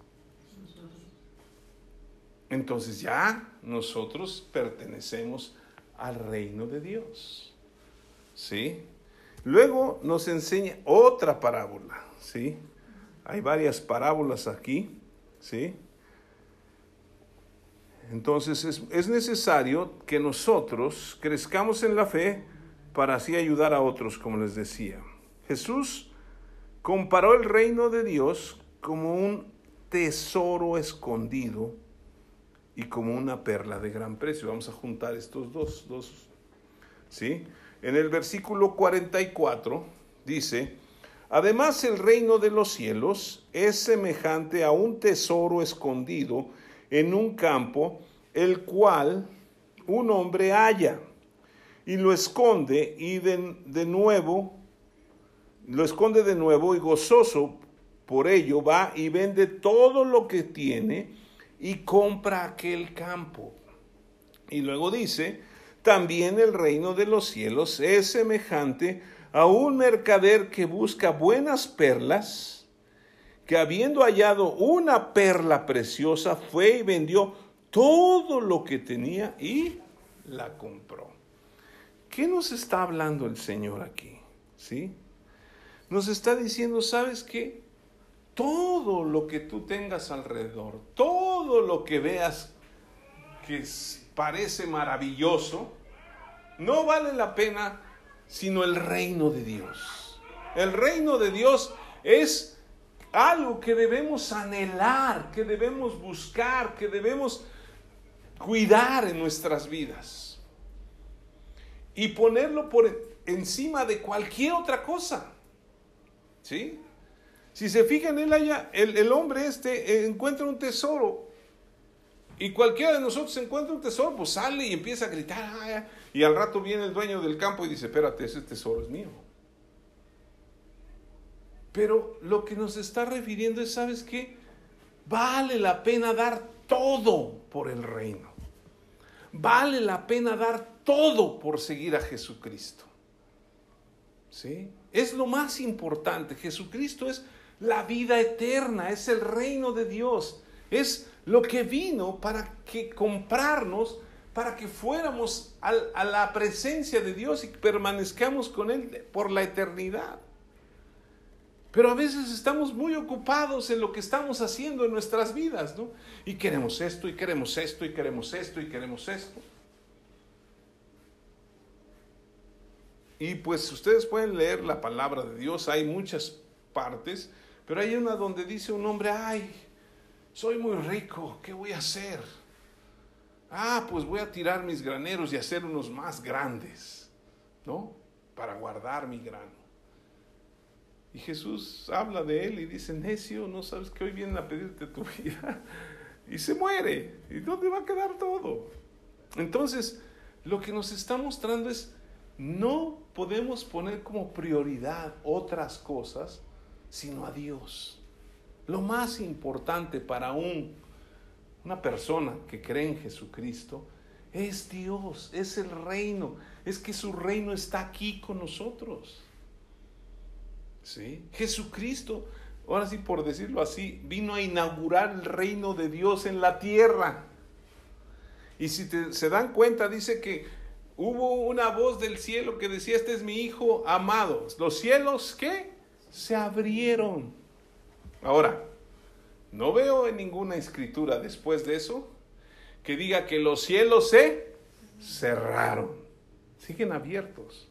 Entonces ya nosotros pertenecemos al reino de Dios. ¿Sí? Luego nos enseña otra parábola, ¿sí? Hay varias parábolas aquí, ¿sí? Entonces es, es, necesario que nosotros crezcamos en la fe para así ayudar a otros, como les decía. Jesús comparó el reino de Dios como un tesoro escondido y como una perla de gran precio. Vamos a juntar estos dos, dos, ¿sí? En el versículo 44 dice, además el reino de los cielos es semejante a un tesoro escondido en un campo, el cual un hombre halla y lo esconde y de, de nuevo, lo esconde de nuevo y gozoso por ello va y vende todo lo que tiene y compra aquel campo. Y luego dice, también el reino de los cielos es semejante a un mercader que busca buenas perlas, que habiendo hallado una perla preciosa, fue y vendió todo lo que tenía y la compró. ¿Qué nos está hablando el Señor aquí? ¿Sí? Nos está diciendo, ¿sabes qué? Todo lo que tú tengas alrededor, todo lo que veas que parece maravilloso, no vale la pena sino el reino de Dios. El reino de Dios es algo que debemos anhelar, que debemos buscar, que debemos cuidar en nuestras vidas. Y ponerlo por encima de cualquier otra cosa. ¿Sí? Si se fijan, él allá, el, el hombre este encuentra un tesoro y cualquiera de nosotros encuentra un tesoro, pues sale y empieza a gritar. y al rato viene el dueño del campo y dice, espérate, ese tesoro es mío. Pero lo que nos está refiriendo es, ¿sabes qué? Vale la pena dar todo por el reino. Vale la pena dar todo por seguir a Jesucristo. ¿Sí? Es lo más importante. Jesucristo es la vida eterna, es el reino de Dios. Es lo que vino para que comprarnos, para que fuéramos a la presencia de Dios y permanezcamos con Él por la eternidad. Pero a veces estamos muy ocupados en lo que estamos haciendo en nuestras vidas, ¿no? Y queremos esto, y queremos esto, y queremos esto, y queremos esto. Y pues ustedes pueden leer la palabra de Dios, hay muchas partes, pero hay una donde dice un hombre, ay, soy muy rico, ¿qué voy a hacer? Ah, pues voy a tirar mis graneros y hacer unos más grandes, ¿no? Para guardar mi grano. Y Jesús habla de él y dice, necio, no sabes que hoy vienen a pedirte tu vida. Y se muere. ¿Y dónde va a quedar todo? Entonces, lo que nos está mostrando es, no podemos poner como prioridad otras cosas, sino a Dios. Lo más importante para un, una persona que cree en Jesucristo es Dios, es el reino, es que su reino está aquí con nosotros. ¿Sí? Jesucristo, ahora sí por decirlo así, vino a inaugurar el reino de Dios en la tierra. Y si se dan cuenta, dice que hubo una voz del cielo que decía, este es mi hijo amado. Los cielos, ¿qué? Se abrieron. Ahora, no veo en ninguna escritura después de eso que diga que los cielos se cerraron. Siguen abiertos,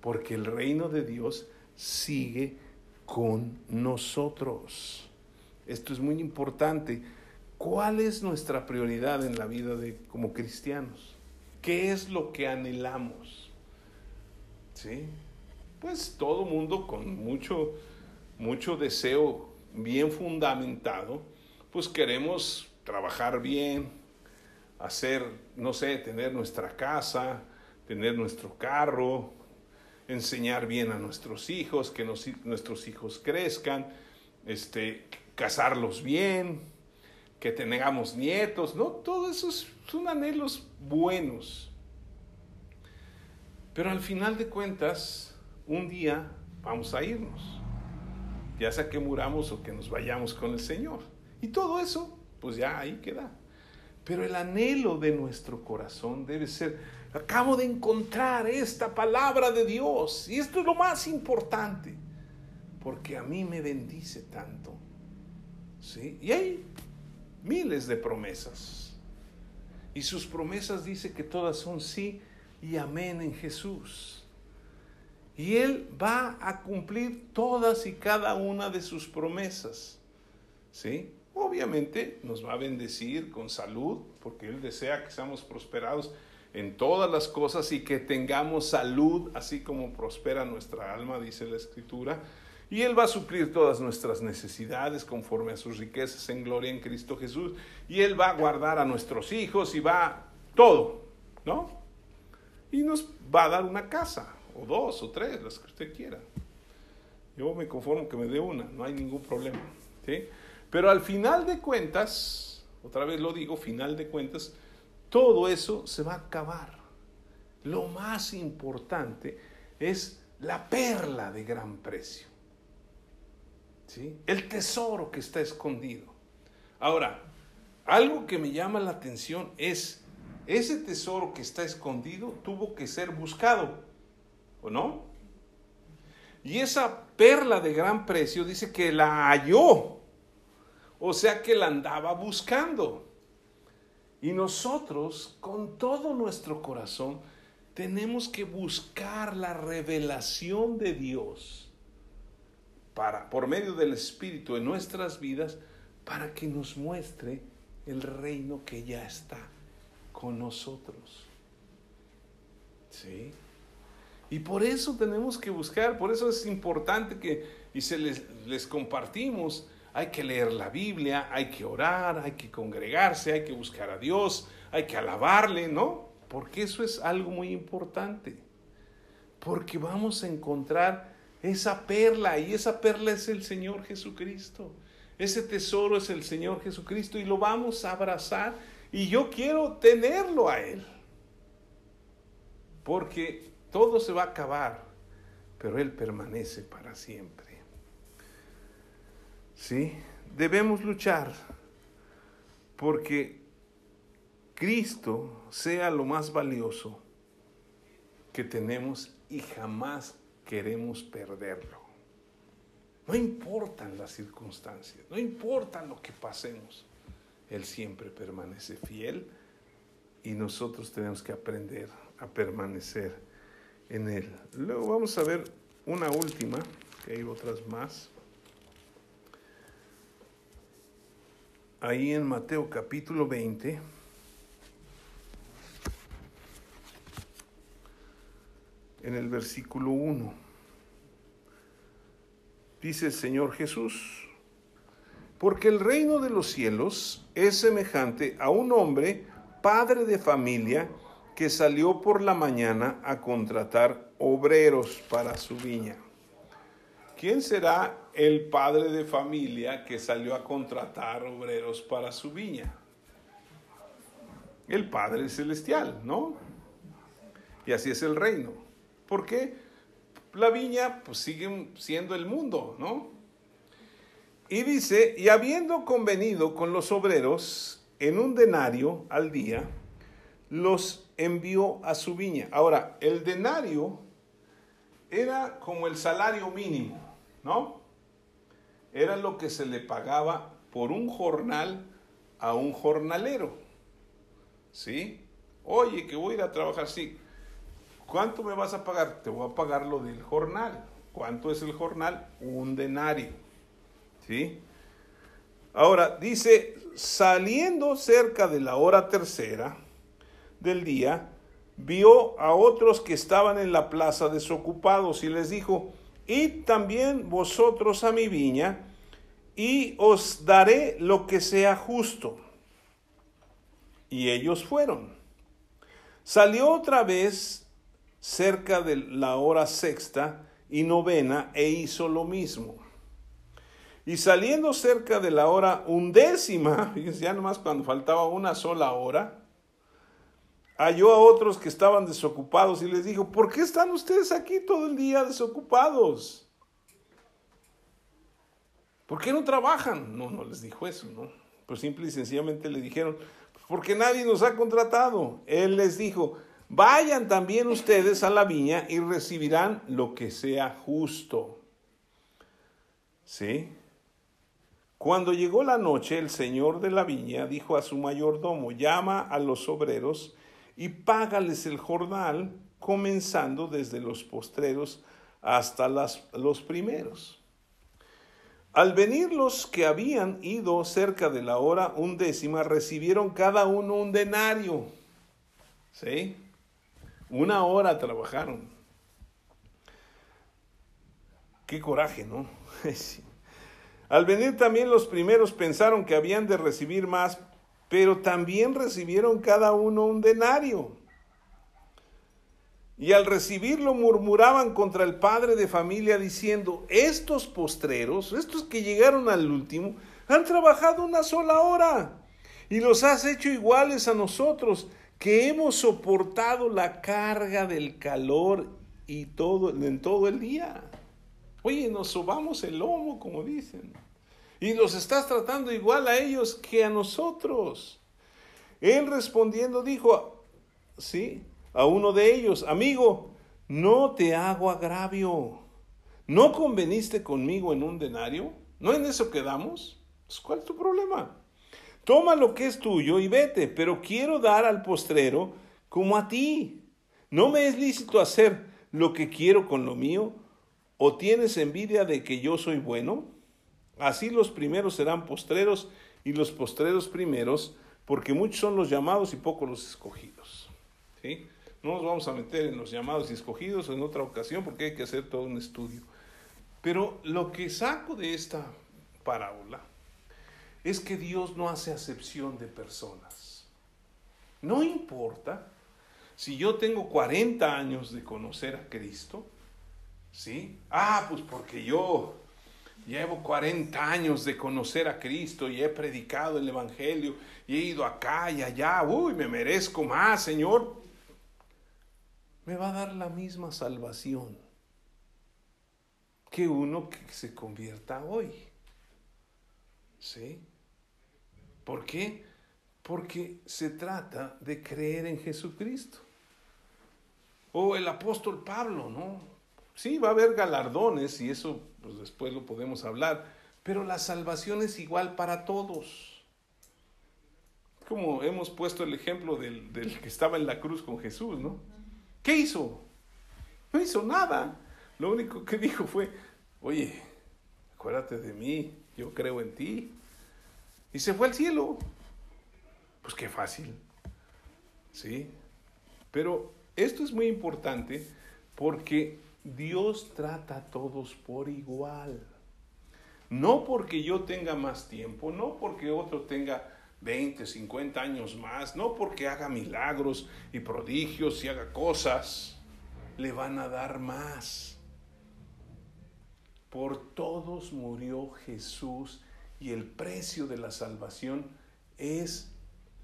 porque el reino de Dios sigue con nosotros. Esto es muy importante. ¿Cuál es nuestra prioridad en la vida de como cristianos? ¿Qué es lo que anhelamos? ¿Sí? Pues todo mundo con mucho mucho deseo bien fundamentado, pues queremos trabajar bien, hacer, no sé, tener nuestra casa, tener nuestro carro, enseñar bien a nuestros hijos, que nuestros hijos crezcan, este, casarlos bien, que tengamos nietos, ¿no? Todo eso son anhelos buenos. Pero al final de cuentas, un día vamos a irnos, ya sea que muramos o que nos vayamos con el Señor. Y todo eso, pues ya ahí queda. Pero el anhelo de nuestro corazón debe ser, acabo de encontrar esta palabra de Dios y esto es lo más importante, porque a mí me bendice tanto. ¿Sí? Y hay miles de promesas. Y sus promesas dice que todas son sí y amén en Jesús. Y Él va a cumplir todas y cada una de sus promesas. ¿Sí? Obviamente nos va a bendecir con salud, porque Él desea que seamos prosperados en todas las cosas y que tengamos salud, así como prospera nuestra alma, dice la Escritura. Y Él va a suplir todas nuestras necesidades conforme a sus riquezas en gloria en Cristo Jesús. Y Él va a guardar a nuestros hijos y va todo, ¿no? Y nos va a dar una casa, o dos, o tres, las que usted quiera. Yo me conformo que me dé una, no hay ningún problema. ¿sí? Pero al final de cuentas, otra vez lo digo, final de cuentas, todo eso se va a acabar. Lo más importante es la perla de gran precio. El tesoro que está escondido. Ahora, algo que me llama la atención es, ese tesoro que está escondido tuvo que ser buscado, ¿o no? Y esa perla de gran precio dice que la halló o sea que la andaba buscando. Y nosotros, con todo nuestro corazón, tenemos que buscar la revelación de Dios para, por medio del Espíritu en nuestras vidas para que nos muestre el reino que ya está con nosotros. ¿Sí? Y por eso tenemos que buscar, por eso es importante que, y se les, les compartimos, hay que leer la Biblia, hay que orar, hay que congregarse, hay que buscar a Dios, hay que alabarle, ¿no? Porque eso es algo muy importante. Porque vamos a encontrar esa perla y esa perla es el Señor Jesucristo. Ese tesoro es el Señor Jesucristo y lo vamos a abrazar y yo quiero tenerlo a Él. porque todo se va a acabar, pero Él permanece para siempre. ¿Sí? Debemos luchar porque Cristo sea lo más valioso que tenemos y jamás queremos perderlo. No importan las circunstancias, no importa lo que pasemos, Él siempre permanece fiel y nosotros tenemos que aprender a permanecer en Él. Luego vamos a ver una última, que hay otras más. Ahí en Mateo capítulo 20. En el versículo 1. Dice el Señor Jesús, porque el reino de los cielos es semejante a un hombre, padre de familia, que salió por la mañana a contratar obreros para su viña. ¿Quién será el padre de familia que salió a contratar obreros para su viña? El Padre Celestial, ¿no? Y así es el reino. ¿Por qué? La viña pues sigue siendo el mundo, ¿no? Y dice, y habiendo convenido con los obreros en un denario al día, los envió a su viña. Ahora, el denario era como el salario mínimo, ¿no? Era lo que se le pagaba por un jornal a un jornalero. ¿Sí? Oye, que voy a ir a trabajar, sí. ¿Cuánto me vas a pagar? Te voy a pagar lo del jornal. ¿Cuánto es el jornal? Un denario. ¿Sí? Ahora, dice, saliendo cerca de la hora tercera, del día, vio a otros que estaban en la plaza desocupados y les dijo, id también vosotros a mi viña y os daré lo que sea justo. Y ellos fueron. Salió otra vez cerca de la hora sexta y novena e hizo lo mismo. Y saliendo cerca de la hora undécima, ya nomás cuando faltaba una sola hora, halló a otros que estaban desocupados y les dijo, ¿por qué están ustedes aquí todo el día desocupados? ¿Por qué no trabajan? No, no les dijo eso, ¿no? Pues simple y sencillamente le dijeron, porque nadie nos ha contratado. Él les dijo, vayan también ustedes a la viña y recibirán lo que sea justo. ¿Sí? Cuando llegó la noche, el señor de la viña dijo a su mayordomo, llama a los obreros y págales el jornal, comenzando desde los postreros hasta los primeros. Al venir los que habían ido cerca de la hora undécima, recibieron cada uno un denario. ¿Sí? Una hora trabajaron. Qué coraje, ¿no? Al venir también los primeros pensaron que habían de recibir más, pero también recibieron cada uno un denario. Y al recibirlo murmuraban contra el padre de familia diciendo, estos postreros, estos que llegaron al último, han trabajado una sola hora y los has hecho iguales a nosotros, que hemos soportado la carga del calor y todo en todo el día. Oye, nos sobamos el lomo, como dicen y los estás tratando igual a ellos que a nosotros. Él respondiendo dijo, sí, a uno de ellos, amigo, no te hago agravio. ¿No conveniste conmigo en un denario? ¿No en eso quedamos? Pues, ¿Cuál es tu problema? Toma lo que es tuyo y vete, pero quiero dar al postrero como a ti. ¿No me es lícito hacer lo que quiero con lo mío? ¿O tienes envidia de que yo soy bueno? Así los primeros serán postreros y los postreros primeros, porque muchos son los llamados y pocos los escogidos. ¿Sí? No nos vamos a meter en los llamados y escogidos en otra ocasión porque hay que hacer todo un estudio. Pero lo que saco de esta parábola es que Dios no hace acepción de personas. No importa si yo tengo 40 años de conocer a Cristo, ¿sí? Ah, pues porque yo Llevo 40 años de conocer a Cristo y he predicado el Evangelio y he ido acá y allá. Uy, me merezco más, Señor. me va a dar la misma salvación que uno que se convierta hoy. ¿Sí? ¿Por qué? Porque se trata de creer en Jesucristo. O el apóstol Pablo, ¿no? Sí, va a haber galardones y eso pues después lo podemos hablar, pero la salvación es igual para todos. Como hemos puesto el ejemplo del, del que estaba en la cruz con Jesús, ¿no? ¿Qué hizo? No hizo nada. Lo único que dijo fue, oye, acuérdate de mí, yo creo en ti. Y se fue al cielo. Pues qué fácil. ¿Sí? Pero esto es muy importante porque Dios trata a todos por igual. No porque yo tenga más tiempo, no porque otro tenga 20, 50 años más, no porque haga milagros y prodigios y haga cosas, le van a dar más. Por todos murió Jesús y el precio de la salvación es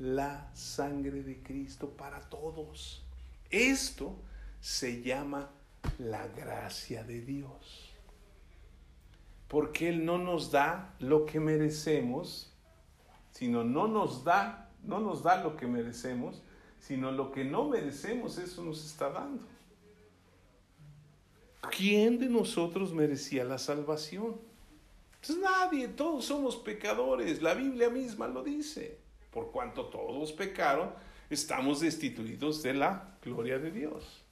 la sangre de Cristo para todos. Esto se llama la gracia de Dios. Porque Él no nos da lo que merecemos, sino no nos da, no nos da lo que merecemos, sino lo que no merecemos, eso nos está dando. ¿Quién de nosotros merecía la salvación? Pues nadie, todos somos pecadores, la Biblia misma lo dice. Por cuanto todos pecaron, estamos destituidos de la gloria de Dios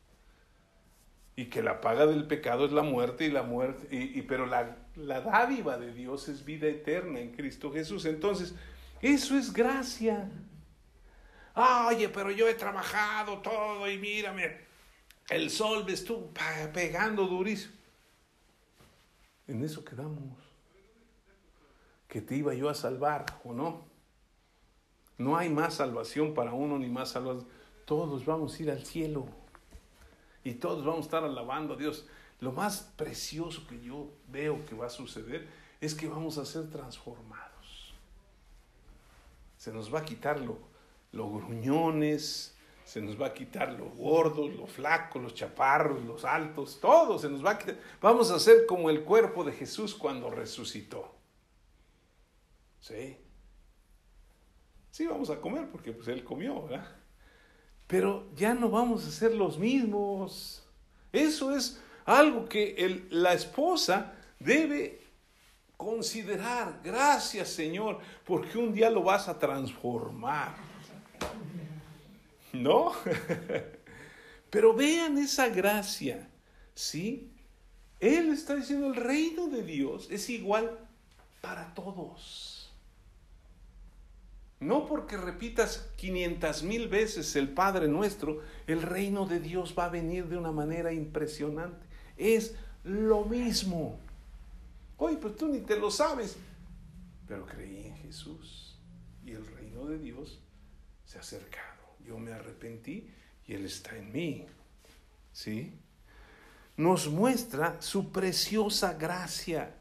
y que la paga del pecado es la muerte y la muerte, y, pero la, la dádiva de Dios es vida eterna en Cristo Jesús. Entonces, eso es gracia. Oye, pero yo he trabajado todo y mírame, el sol me estuvo pegando durísimo. En eso quedamos. Que te iba yo a salvar o no. No hay más salvación para uno ni más salvación. Todos vamos a ir al cielo y todos vamos a estar alabando a Dios. Lo más precioso que yo veo que va a suceder es que vamos a ser transformados. Se nos va a quitar los gruñones, se nos va a quitar los gordos, los flacos, los chaparros, los altos, todo se nos va a quitar. Vamos a ser como el cuerpo de Jesús cuando resucitó. ¿Sí? Sí, vamos a comer porque pues él comió, ¿verdad? pero ya no vamos a ser los mismos. Eso es algo que la esposa debe considerar. Gracias Señor, porque un día lo vas a transformar. ¿No? Pero vean esa gracia, ¿sí? Él está diciendo, el reino de Dios es igual para todos. No porque repitas 500 mil veces el Padre nuestro, el reino de Dios va a venir de una manera impresionante. Es lo mismo. Oye, pues tú ni te lo sabes. Pero creí en Jesús y el reino de Dios se ha acercado. Yo me arrepentí y Él está en mí. ¿Sí? Nos muestra su preciosa gracia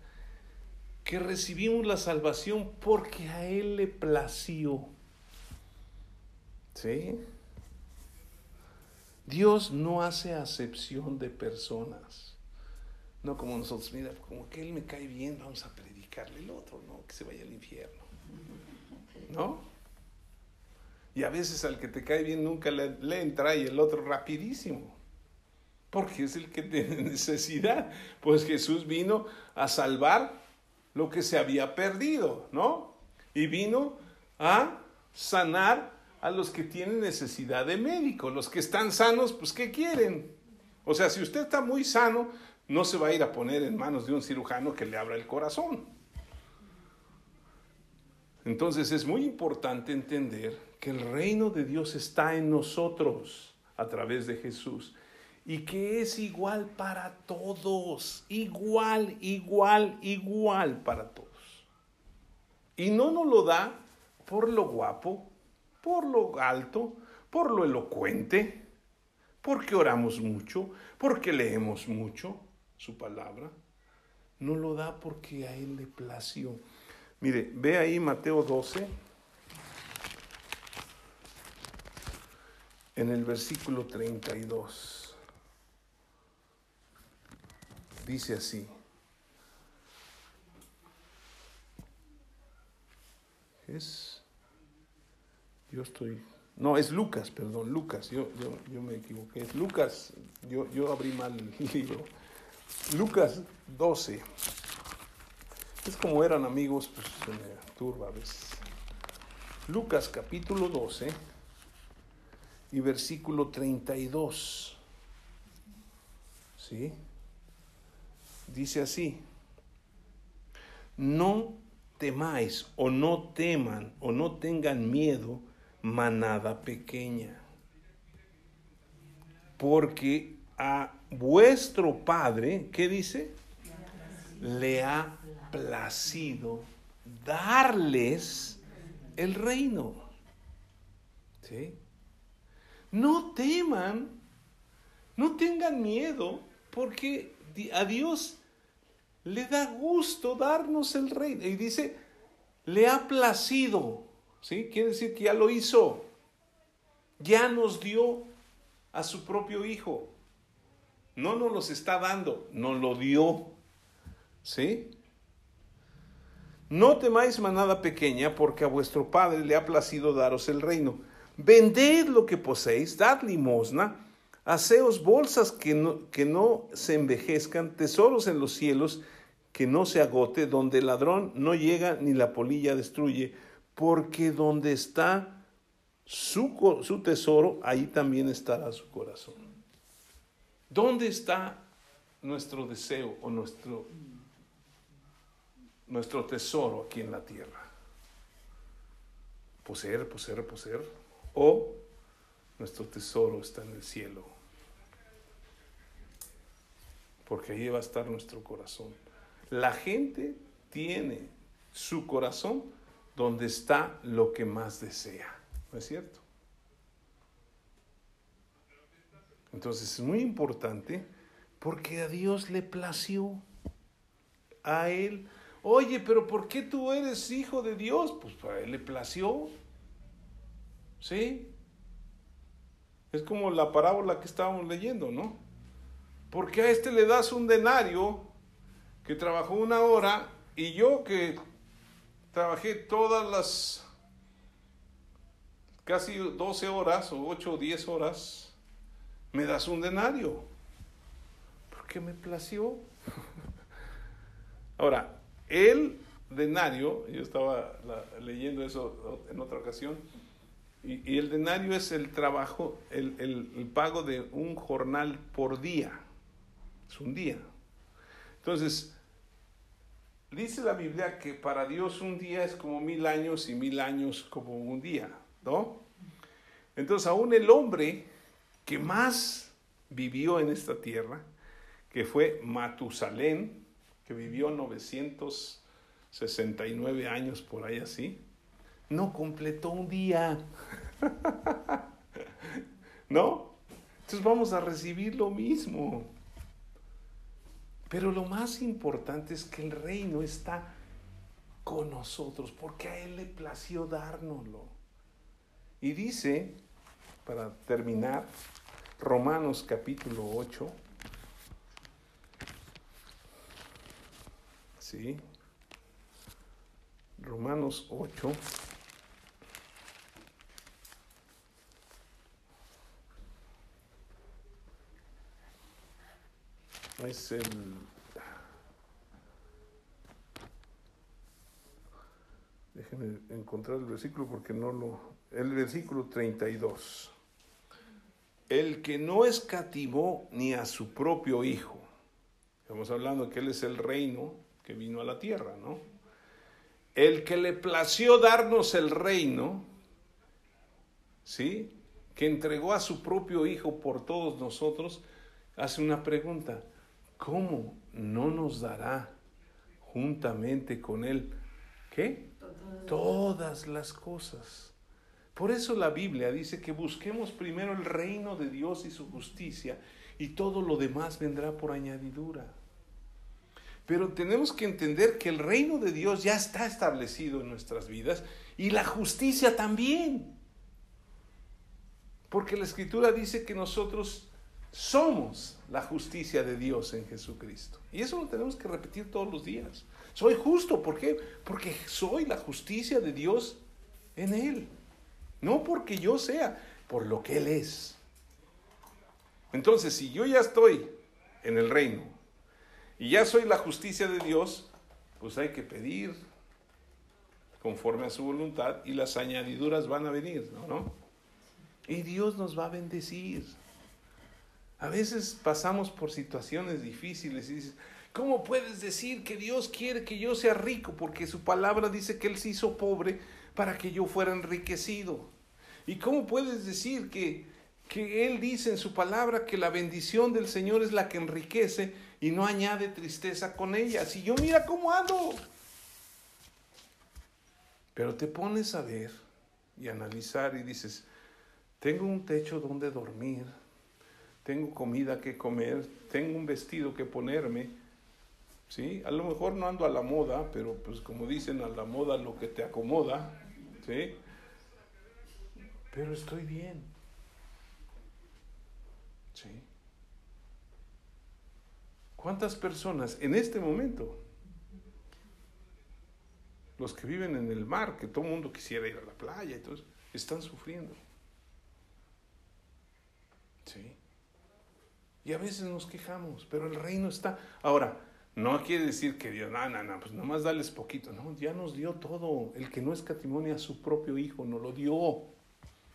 que recibimos la salvación porque a Él le plació. ¿Sí? Dios no hace acepción de personas. No como nosotros, mira, como que Él me cae bien, vamos a predicarle el otro, no, que se vaya al infierno. ¿No? Y a veces al que te cae bien nunca le, le entra y el otro rapidísimo porque es el que tiene necesidad. Pues Jesús vino a salvar lo que se había perdido, ¿no? Y vino a sanar a los que tienen necesidad de médico. Los que están sanos, pues ¿qué quieren? O sea, si usted está muy sano, no se va a ir a poner en manos de un cirujano que le abra el corazón. Entonces es muy importante entender que el reino de Dios está en nosotros a través de Jesús y que es igual para todos, igual, igual, igual para todos. Y no nos lo da por lo guapo, por lo alto, por lo elocuente, porque oramos mucho, porque leemos mucho su palabra. No lo da porque a Él le plació. Mire, ve ahí Mateo 12, en el versículo 32. Dice así. Es, yo estoy, no, es Lucas, perdón, Lucas, yo, yo, yo me equivoqué, es Lucas, yo, yo abrí mal el libro. Lucas 12. Es como eran amigos, pues se me turba a veces. Lucas capítulo 12 y versículo 32. ¿Sí? Dice así, no temáis o no teman o no tengan miedo, manada pequeña, porque a vuestro Padre, ¿qué dice? Le ha placido darles el reino. ¿Sí? No teman, no tengan miedo, porque a Dios le da gusto darnos el reino. Y dice, le ha placido. ¿Sí? Quiere decir que ya lo hizo. Ya nos dio a su propio Hijo. No nos los está dando, nos lo dio. ¿Sí? No temáis manada pequeña, porque a vuestro Padre le ha placido daros el reino. Vended lo que poseéis, dad limosna, haceos bolsas que no, que no se envejezcan, tesoros en los cielos, que no se agote, donde el ladrón no llega ni la polilla destruye, porque donde está su, su tesoro, ahí también estará su corazón. ¿Dónde está nuestro deseo o nuestro, nuestro tesoro aquí en la tierra? Poseer, poseer, poseer. O nuestro tesoro está en el cielo. Porque ahí va a estar nuestro corazón. La gente tiene su corazón donde está lo que más desea. ¿No es cierto? Entonces es muy importante porque a Dios le plació. A Él. Oye, pero ¿por qué tú eres hijo de Dios? Pues a Él le plació. ¿Sí? Es como la parábola que estábamos leyendo, ¿no? Porque a este le das un denario que trabajó una hora y yo que trabajé todas las casi 12 horas o 8 o 10 horas, me das un denario. Porque me plació. Ahora, el denario, yo estaba leyendo eso en otra ocasión, y, el denario es el trabajo, el, el, pago de un jornal por día. Es un día. Entonces, dice la Biblia que para Dios un día es como mil años y mil años como un día, ¿no? Entonces, aún el hombre que más vivió en esta tierra, que fue Matusalén, que vivió 969 años por ahí así, no completó un día. ¿No? Entonces vamos a recibir lo mismo. Pero lo más importante es que el reino está con nosotros, porque a Él le plació dárnoslo. Y dice, para terminar, Romanos capítulo 8. ¿Sí? Romanos 8. Es el... Déjenme encontrar el versículo porque no lo... El versículo 32 el que no escatimó ni a su propio Hijo. Estamos hablando que Él es el reino que vino a la tierra, ¿no? El que le plació darnos el reino, ¿sí? Que entregó a su propio Hijo por todos nosotros, hace una pregunta. ¿Cómo no nos dará juntamente con Él, ¿qué? Todas las cosas. Por eso la Biblia dice que busquemos primero el reino de Dios y su justicia y todo lo demás vendrá por añadidura. Pero tenemos que entender que el reino de Dios ya está establecido en nuestras vidas y la justicia también. Porque la escritura dice que nosotros somos la justicia de Dios en Jesucristo. Y eso lo tenemos que repetir todos los días. Soy justo, ¿por qué? Porque soy la justicia de Dios en Él. No porque yo sea, por lo que Él es. Entonces, si yo ya estoy en el reino y ya soy la justicia de Dios, pues hay que pedir conforme a su voluntad y las añadiduras van a venir, ¿no? Y Dios nos va a bendecir. A veces pasamos por situaciones difíciles y dices, ¿cómo puedes decir que Dios quiere que yo sea rico? Porque su palabra dice que Él se hizo pobre para que yo fuera enriquecido. ¿Y cómo puedes decir que, que Él dice en su palabra que la bendición del Señor es la que enriquece y no añade tristeza con ella? Si yo mira cómo ando. Pero te pones a ver y analizar y dices, tengo un techo donde dormir, tengo comida que comer, tengo un vestido que ponerme, ¿sí? A lo mejor no ando a la moda, pero pues como dicen, a la moda lo que te acomoda, ¿sí? Pero estoy bien, ¿sí? ¿Cuántas personas en este momento, los que viven en el mar, que todo el mundo quisiera ir a la playa todo están sufriendo? ¿Sí? Y a veces nos quejamos, pero el reino está. Ahora, no quiere decir que Dios, no, no, no, pues nomás dales poquito. No, ya nos dio todo. El que no es a su propio hijo, nos lo dio.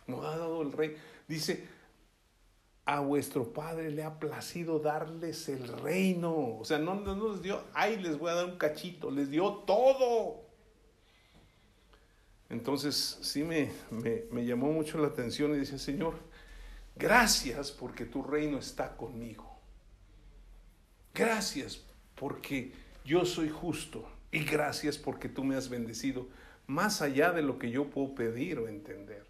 Nos ha dado el rey. Dice, a vuestro Padre le ha placido darles el reino. O sea, no, no nos dio, ay, les voy a dar un cachito, les dio todo. Entonces, sí me, me, me llamó mucho la atención y dice, Señor, Gracias porque tu reino está conmigo. Gracias porque yo soy justo. Y gracias porque tú me has bendecido más allá de lo que yo puedo pedir o entender.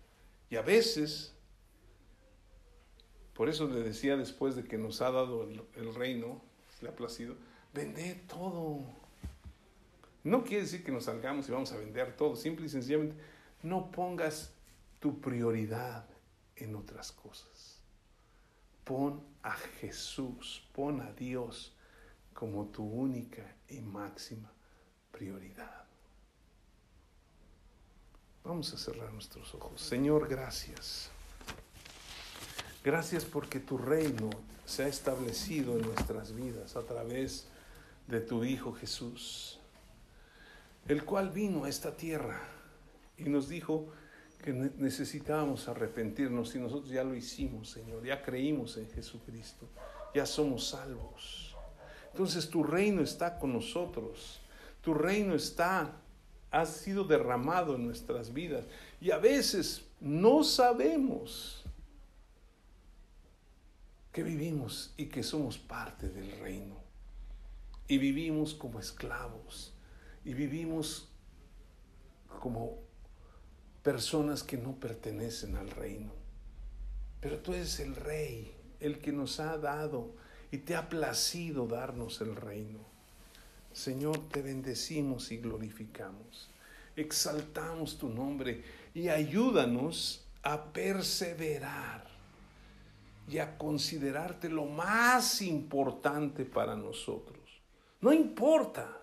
Y a veces, por eso le decía después de que nos ha dado el, reino, le ha placido, vende todo. No quiere decir que nos salgamos y vamos a vender todo, simple y sencillamente no pongas tu prioridad en otras cosas. Pon a Jesús, pon a Dios como tu única y máxima prioridad. Vamos a cerrar nuestros ojos. Señor, gracias. Gracias porque tu reino se ha establecido en nuestras vidas a través de tu Hijo Jesús, el cual vino a esta tierra y nos dijo, que necesitábamos arrepentirnos y nosotros ya lo hicimos, Señor, ya creímos en Jesucristo, ya somos salvos. Entonces tu reino está con nosotros, tu reino está, ha sido derramado en nuestras vidas y a veces no sabemos que vivimos y que somos parte del reino y vivimos como esclavos y vivimos como personas que no pertenecen al reino. Pero tú eres el rey, el que nos ha dado y te ha placido darnos el reino. Señor, te bendecimos y glorificamos. Exaltamos tu nombre y ayúdanos a perseverar y a considerarte lo más importante para nosotros. No importa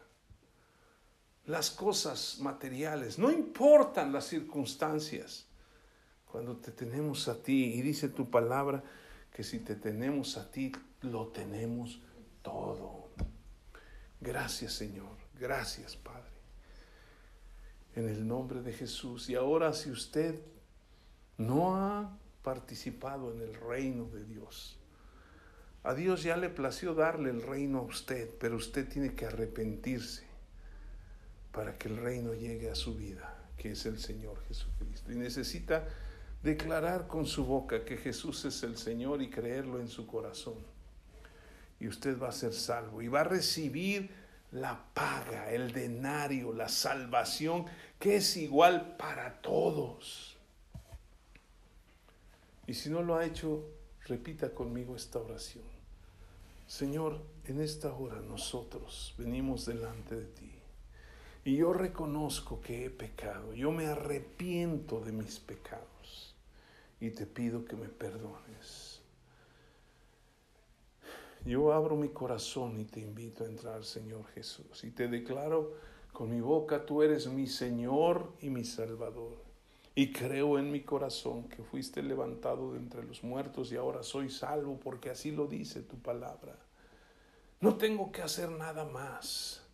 las cosas materiales, no importan las circunstancias. Cuando te tenemos a ti, y dice tu palabra que si te tenemos a ti, lo tenemos todo. Gracias Señor, gracias Padre. En el nombre de Jesús. Y ahora si usted no ha participado en el reino de Dios, a Dios ya le plació darle el reino a usted, pero usted tiene que arrepentirse para que el reino llegue a su vida, que es el Señor Jesucristo. Y necesita declarar con su boca que Jesús es el Señor y creerlo en su corazón. Y usted va a ser salvo y va a recibir la paga, el denario, la salvación, que es igual para todos. Y si no lo ha hecho, repita conmigo esta oración. Señor, en esta hora nosotros venimos delante de ti y yo reconozco que he pecado, yo me arrepiento de mis pecados y te pido que me perdones. Yo abro mi corazón y te invito a entrar, Señor Jesús, y te declaro con mi boca, tú eres mi Señor y mi Salvador. Y creo en mi corazón que fuiste levantado de entre los muertos y ahora soy salvo porque así lo dice tu palabra. No tengo que hacer nada más,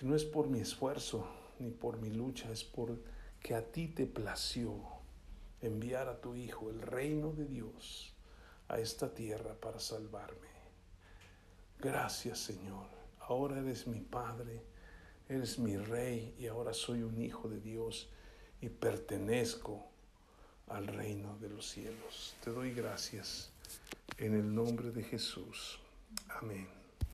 porque no es por mi esfuerzo ni por mi lucha, es por que a ti te plació enviar a tu Hijo, el reino de Dios, a esta tierra para salvarme. Gracias Señor, ahora eres mi Padre, eres mi Rey y ahora soy un Hijo de Dios y pertenezco al reino de los cielos. Te doy gracias en el nombre de Jesús. Amén.